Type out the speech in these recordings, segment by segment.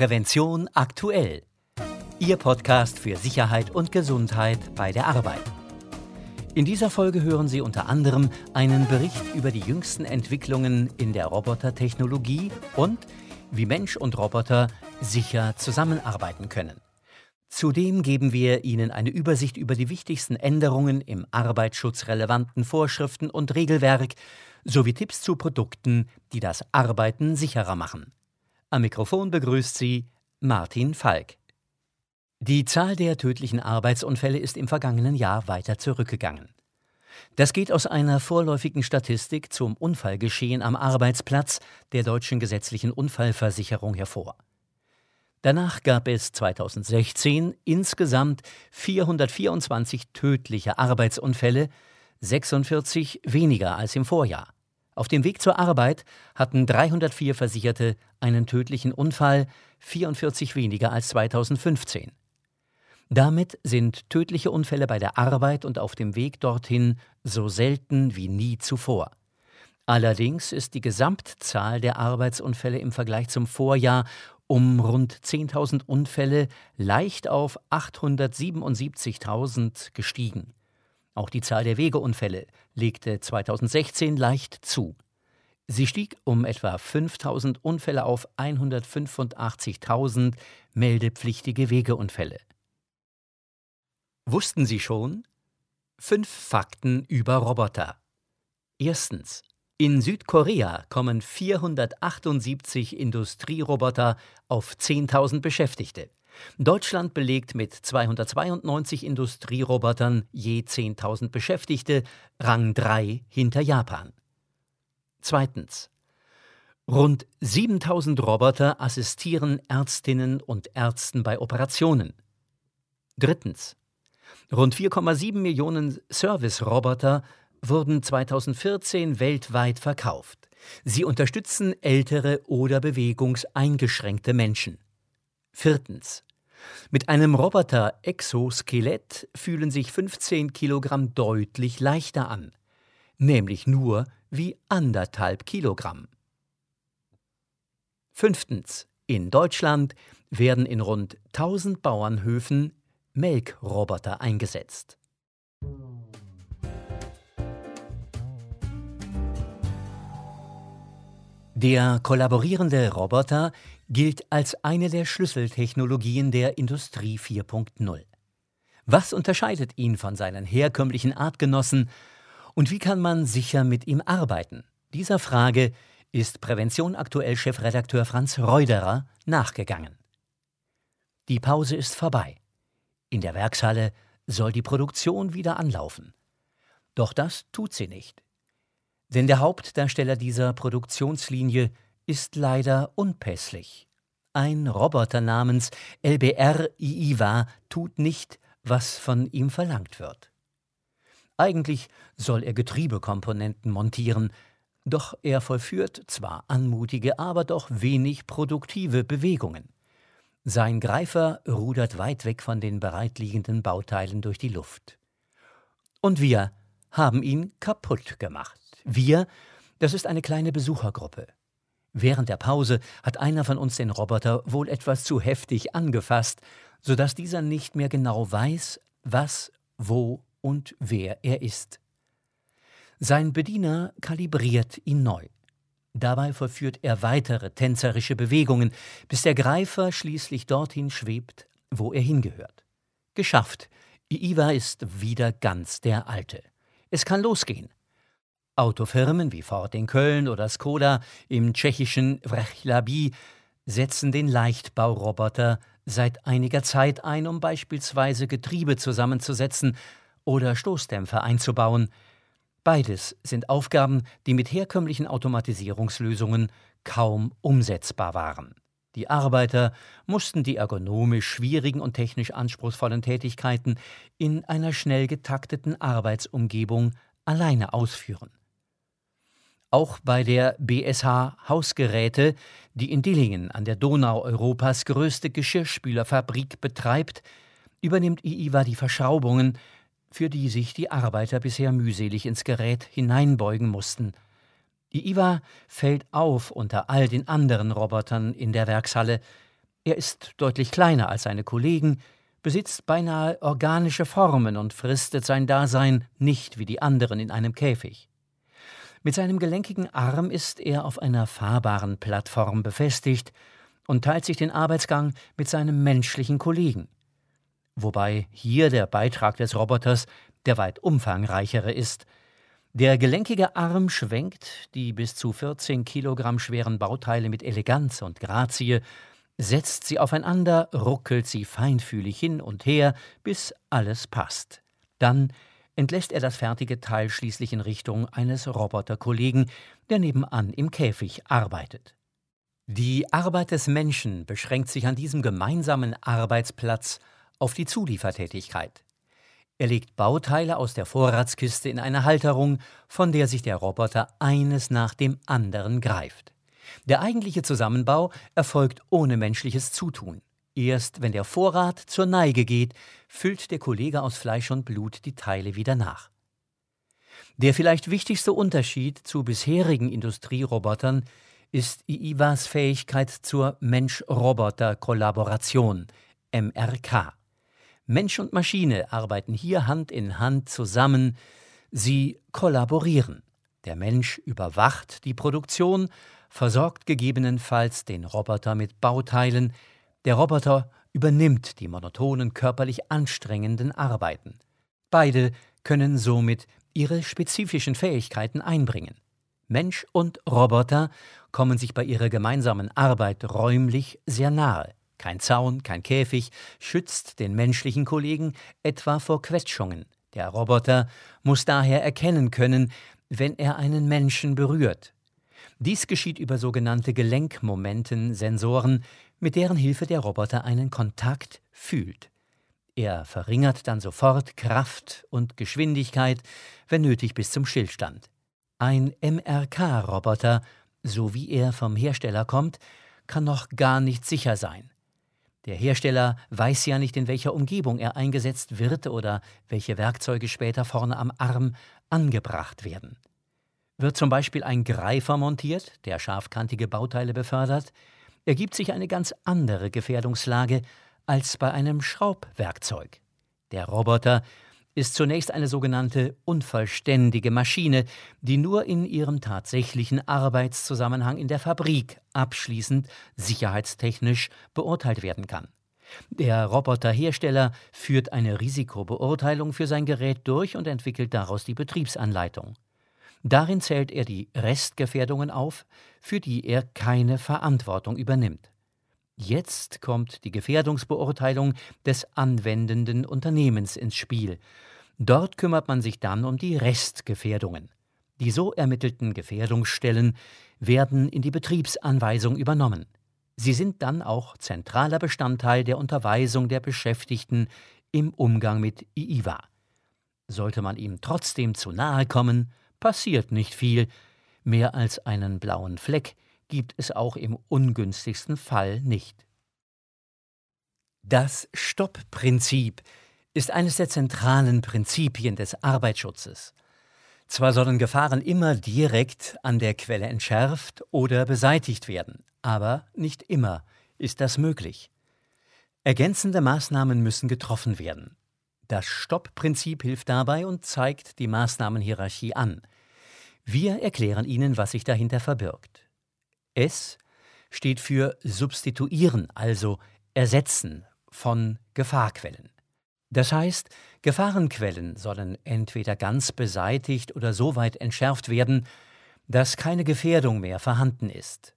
Prävention aktuell. Ihr Podcast für Sicherheit und Gesundheit bei der Arbeit. In dieser Folge hören Sie unter anderem einen Bericht über die jüngsten Entwicklungen in der Robotertechnologie und wie Mensch und Roboter sicher zusammenarbeiten können. Zudem geben wir Ihnen eine Übersicht über die wichtigsten Änderungen im arbeitsschutzrelevanten Vorschriften und Regelwerk sowie Tipps zu Produkten, die das Arbeiten sicherer machen. Am Mikrofon begrüßt Sie Martin Falk. Die Zahl der tödlichen Arbeitsunfälle ist im vergangenen Jahr weiter zurückgegangen. Das geht aus einer vorläufigen Statistik zum Unfallgeschehen am Arbeitsplatz der deutschen gesetzlichen Unfallversicherung hervor. Danach gab es 2016 insgesamt 424 tödliche Arbeitsunfälle, 46 weniger als im Vorjahr. Auf dem Weg zur Arbeit hatten 304 Versicherte einen tödlichen Unfall, 44 weniger als 2015. Damit sind tödliche Unfälle bei der Arbeit und auf dem Weg dorthin so selten wie nie zuvor. Allerdings ist die Gesamtzahl der Arbeitsunfälle im Vergleich zum Vorjahr um rund 10.000 Unfälle leicht auf 877.000 gestiegen. Auch die Zahl der Wegeunfälle legte 2016 leicht zu. Sie stieg um etwa 5000 Unfälle auf 185.000 meldepflichtige Wegeunfälle. Wussten Sie schon? Fünf Fakten über Roboter. Erstens. In Südkorea kommen 478 Industrieroboter auf 10.000 Beschäftigte. Deutschland belegt mit 292 Industrierobotern je 10.000 Beschäftigte Rang 3 hinter Japan. Zweitens. Rund 7000 Roboter assistieren Ärztinnen und Ärzten bei Operationen. Drittens. Rund 4,7 Millionen Service-Roboter wurden 2014 weltweit verkauft. Sie unterstützen ältere oder bewegungseingeschränkte Menschen. Viertens. Mit einem Roboter-Exoskelett fühlen sich 15 Kilogramm deutlich leichter an, nämlich nur wie anderthalb Kilogramm. Fünftens. In Deutschland werden in rund 1000 Bauernhöfen Melkroboter eingesetzt. Der kollaborierende Roboter gilt als eine der Schlüsseltechnologien der Industrie 4.0. Was unterscheidet ihn von seinen herkömmlichen Artgenossen und wie kann man sicher mit ihm arbeiten? Dieser Frage ist Prävention aktuell Chefredakteur Franz Reuderer nachgegangen. Die Pause ist vorbei. In der Werkshalle soll die Produktion wieder anlaufen. Doch das tut sie nicht. Denn der Hauptdarsteller dieser Produktionslinie ist leider unpässlich. Ein Roboter namens LBR IIVA tut nicht, was von ihm verlangt wird. Eigentlich soll er Getriebekomponenten montieren, doch er vollführt zwar anmutige, aber doch wenig produktive Bewegungen. Sein Greifer rudert weit weg von den bereitliegenden Bauteilen durch die Luft. Und wir haben ihn kaputt gemacht. Wir, das ist eine kleine Besuchergruppe. Während der Pause hat einer von uns den Roboter wohl etwas zu heftig angefasst, so dass dieser nicht mehr genau weiß, was, wo und wer er ist. Sein Bediener kalibriert ihn neu. Dabei vollführt er weitere tänzerische Bewegungen, bis der Greifer schließlich dorthin schwebt, wo er hingehört. Geschafft. Iiva ist wieder ganz der Alte. Es kann losgehen. Autofirmen wie Ford in Köln oder Skoda im tschechischen Wrechlabi setzen den Leichtbauroboter seit einiger Zeit ein, um beispielsweise Getriebe zusammenzusetzen oder Stoßdämpfer einzubauen. Beides sind Aufgaben, die mit herkömmlichen Automatisierungslösungen kaum umsetzbar waren. Die Arbeiter mussten die ergonomisch schwierigen und technisch anspruchsvollen Tätigkeiten in einer schnell getakteten Arbeitsumgebung alleine ausführen. Auch bei der BSH Hausgeräte, die in Dillingen an der Donau Europas größte Geschirrspülerfabrik betreibt, übernimmt IIWA die Verschraubungen, für die sich die Arbeiter bisher mühselig ins Gerät hineinbeugen mussten. IIWA fällt auf unter all den anderen Robotern in der Werkshalle, Er ist deutlich kleiner als seine Kollegen, besitzt beinahe organische Formen und fristet sein Dasein nicht wie die anderen in einem Käfig. Mit seinem gelenkigen Arm ist er auf einer fahrbaren Plattform befestigt und teilt sich den Arbeitsgang mit seinem menschlichen Kollegen. Wobei hier der Beitrag des Roboters der weit umfangreichere ist. Der gelenkige Arm schwenkt die bis zu 14 Kilogramm schweren Bauteile mit Eleganz und Grazie, setzt sie aufeinander, ruckelt sie feinfühlig hin und her, bis alles passt. Dann entlässt er das fertige Teil schließlich in Richtung eines Roboterkollegen, der nebenan im Käfig arbeitet. Die Arbeit des Menschen beschränkt sich an diesem gemeinsamen Arbeitsplatz auf die Zuliefertätigkeit. Er legt Bauteile aus der Vorratskiste in eine Halterung, von der sich der Roboter eines nach dem anderen greift. Der eigentliche Zusammenbau erfolgt ohne menschliches Zutun. Erst wenn der Vorrat zur Neige geht, füllt der Kollege aus Fleisch und Blut die Teile wieder nach. Der vielleicht wichtigste Unterschied zu bisherigen Industrierobotern ist IIWAs Fähigkeit zur Mensch-Roboter-Kollaboration, MRK. Mensch und Maschine arbeiten hier Hand in Hand zusammen, sie kollaborieren. Der Mensch überwacht die Produktion, versorgt gegebenenfalls den Roboter mit Bauteilen, der Roboter übernimmt die monotonen, körperlich anstrengenden Arbeiten. Beide können somit ihre spezifischen Fähigkeiten einbringen. Mensch und Roboter kommen sich bei ihrer gemeinsamen Arbeit räumlich sehr nahe. Kein Zaun, kein Käfig schützt den menschlichen Kollegen etwa vor Quetschungen. Der Roboter muss daher erkennen können, wenn er einen Menschen berührt. Dies geschieht über sogenannte Gelenkmomenten-Sensoren, mit deren Hilfe der Roboter einen Kontakt fühlt. Er verringert dann sofort Kraft und Geschwindigkeit, wenn nötig bis zum Stillstand. Ein MRK-Roboter, so wie er vom Hersteller kommt, kann noch gar nicht sicher sein. Der Hersteller weiß ja nicht, in welcher Umgebung er eingesetzt wird oder welche Werkzeuge später vorne am Arm angebracht werden. Wird zum Beispiel ein Greifer montiert, der scharfkantige Bauteile befördert, ergibt sich eine ganz andere Gefährdungslage als bei einem Schraubwerkzeug. Der Roboter ist zunächst eine sogenannte unvollständige Maschine, die nur in ihrem tatsächlichen Arbeitszusammenhang in der Fabrik abschließend sicherheitstechnisch beurteilt werden kann. Der Roboterhersteller führt eine Risikobeurteilung für sein Gerät durch und entwickelt daraus die Betriebsanleitung. Darin zählt er die Restgefährdungen auf, für die er keine Verantwortung übernimmt. Jetzt kommt die Gefährdungsbeurteilung des anwendenden Unternehmens ins Spiel. Dort kümmert man sich dann um die Restgefährdungen. Die so ermittelten Gefährdungsstellen werden in die Betriebsanweisung übernommen. Sie sind dann auch zentraler Bestandteil der Unterweisung der Beschäftigten im Umgang mit IIWA. Sollte man ihm trotzdem zu nahe kommen, passiert nicht viel, mehr als einen blauen Fleck gibt es auch im ungünstigsten Fall nicht. Das Stoppprinzip ist eines der zentralen Prinzipien des Arbeitsschutzes. Zwar sollen Gefahren immer direkt an der Quelle entschärft oder beseitigt werden, aber nicht immer ist das möglich. Ergänzende Maßnahmen müssen getroffen werden. Das Stoppprinzip hilft dabei und zeigt die Maßnahmenhierarchie an. Wir erklären Ihnen, was sich dahinter verbirgt. S steht für Substituieren, also Ersetzen von Gefahrquellen. Das heißt, Gefahrenquellen sollen entweder ganz beseitigt oder so weit entschärft werden, dass keine Gefährdung mehr vorhanden ist.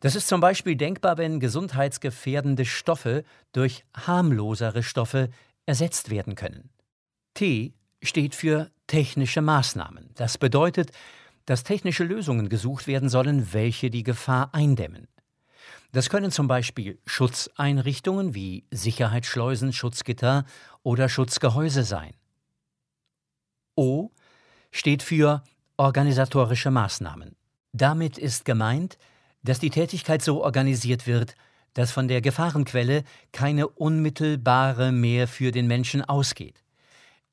Das ist zum Beispiel denkbar, wenn gesundheitsgefährdende Stoffe durch harmlosere Stoffe ersetzt werden können. T steht für technische Maßnahmen. Das bedeutet, dass technische Lösungen gesucht werden sollen, welche die Gefahr eindämmen. Das können zum Beispiel Schutzeinrichtungen wie Sicherheitsschleusen, Schutzgitter oder Schutzgehäuse sein. O steht für organisatorische Maßnahmen. Damit ist gemeint, dass die Tätigkeit so organisiert wird, dass von der Gefahrenquelle keine unmittelbare mehr für den Menschen ausgeht.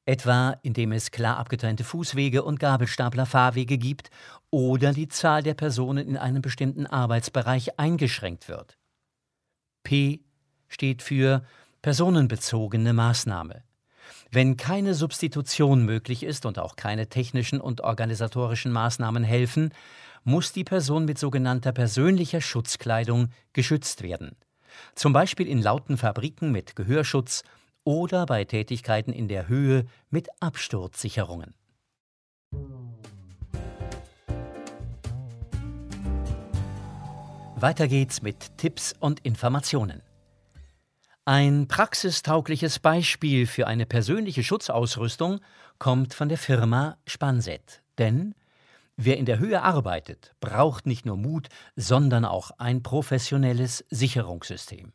Etwa indem es klar abgetrennte Fußwege und Gabelstaplerfahrwege gibt oder die Zahl der Personen in einem bestimmten Arbeitsbereich eingeschränkt wird. P steht für personenbezogene Maßnahme. Wenn keine Substitution möglich ist und auch keine technischen und organisatorischen Maßnahmen helfen, muss die Person mit sogenannter persönlicher Schutzkleidung geschützt werden. Zum Beispiel in lauten Fabriken mit Gehörschutz oder bei Tätigkeiten in der Höhe mit Absturzsicherungen. Weiter geht's mit Tipps und Informationen. Ein praxistaugliches Beispiel für eine persönliche Schutzausrüstung kommt von der Firma Spanset. Denn wer in der Höhe arbeitet, braucht nicht nur Mut, sondern auch ein professionelles Sicherungssystem.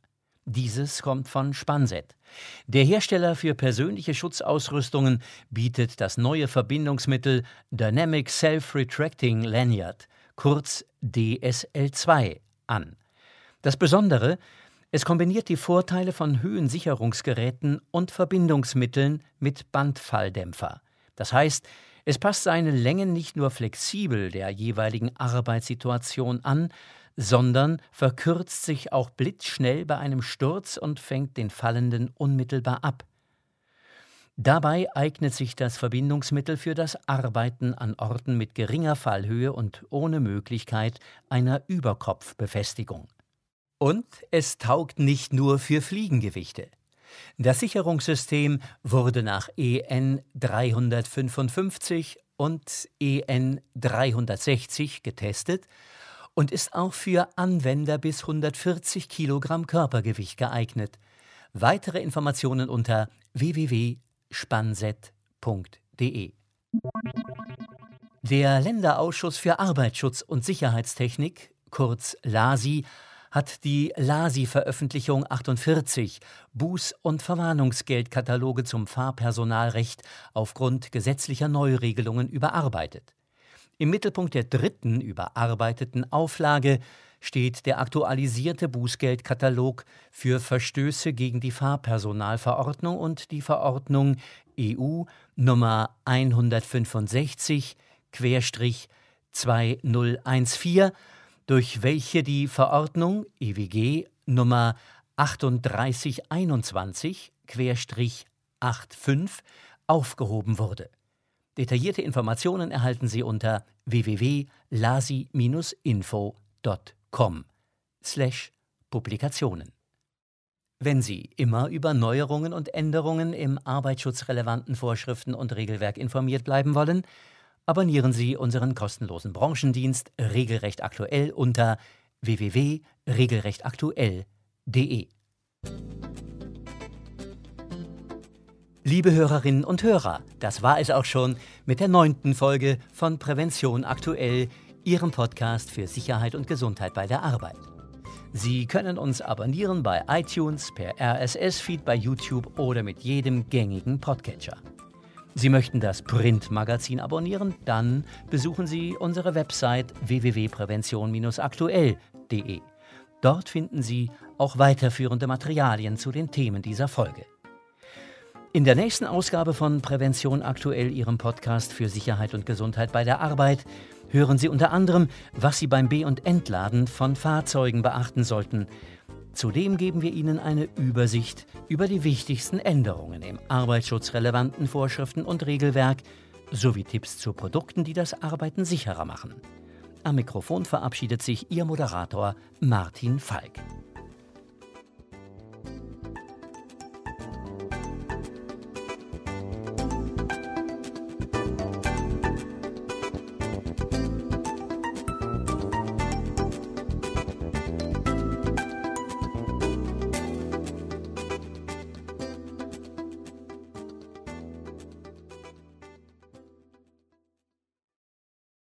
Dieses kommt von Spanset. Der Hersteller für persönliche Schutzausrüstungen bietet das neue Verbindungsmittel Dynamic Self-Retracting Lanyard, kurz DSL2, an. Das Besondere, es kombiniert die Vorteile von Höhensicherungsgeräten und Verbindungsmitteln mit Bandfalldämpfer. Das heißt, es passt seine Längen nicht nur flexibel der jeweiligen Arbeitssituation an, sondern verkürzt sich auch blitzschnell bei einem Sturz und fängt den Fallenden unmittelbar ab. Dabei eignet sich das Verbindungsmittel für das Arbeiten an Orten mit geringer Fallhöhe und ohne Möglichkeit einer Überkopfbefestigung. Und es taugt nicht nur für Fliegengewichte. Das Sicherungssystem wurde nach EN 355 und EN 360 getestet und ist auch für Anwender bis 140 Kilogramm Körpergewicht geeignet. Weitere Informationen unter www.spanset.de. Der Länderausschuss für Arbeitsschutz und Sicherheitstechnik, kurz LASI, hat die LASI-Veröffentlichung 48 Buß- und Verwarnungsgeldkataloge zum Fahrpersonalrecht aufgrund gesetzlicher Neuregelungen überarbeitet. Im Mittelpunkt der dritten überarbeiteten Auflage steht der aktualisierte Bußgeldkatalog für Verstöße gegen die Fahrpersonalverordnung und die Verordnung EU Nummer 165 2014 durch welche die Verordnung EWG Nummer 3821-85 aufgehoben wurde. Detaillierte Informationen erhalten Sie unter www.lasi-info.com Publikationen. Wenn Sie immer über Neuerungen und Änderungen im arbeitsschutzrelevanten Vorschriften und Regelwerk informiert bleiben wollen, abonnieren Sie unseren kostenlosen Branchendienst Regelrecht aktuell unter www.regelrechtaktuell.de. Liebe Hörerinnen und Hörer, das war es auch schon mit der neunten Folge von Prävention aktuell, Ihrem Podcast für Sicherheit und Gesundheit bei der Arbeit. Sie können uns abonnieren bei iTunes, per RSS-Feed bei YouTube oder mit jedem gängigen Podcatcher. Sie möchten das Printmagazin abonnieren? Dann besuchen Sie unsere Website www.prävention-aktuell.de. Dort finden Sie auch weiterführende Materialien zu den Themen dieser Folge. In der nächsten Ausgabe von Prävention aktuell, Ihrem Podcast für Sicherheit und Gesundheit bei der Arbeit, hören Sie unter anderem, was Sie beim Be- und Entladen von Fahrzeugen beachten sollten – Zudem geben wir Ihnen eine Übersicht über die wichtigsten Änderungen im arbeitsschutzrelevanten Vorschriften und Regelwerk sowie Tipps zu Produkten, die das Arbeiten sicherer machen. Am Mikrofon verabschiedet sich Ihr Moderator Martin Falk.